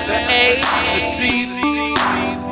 the A, the C.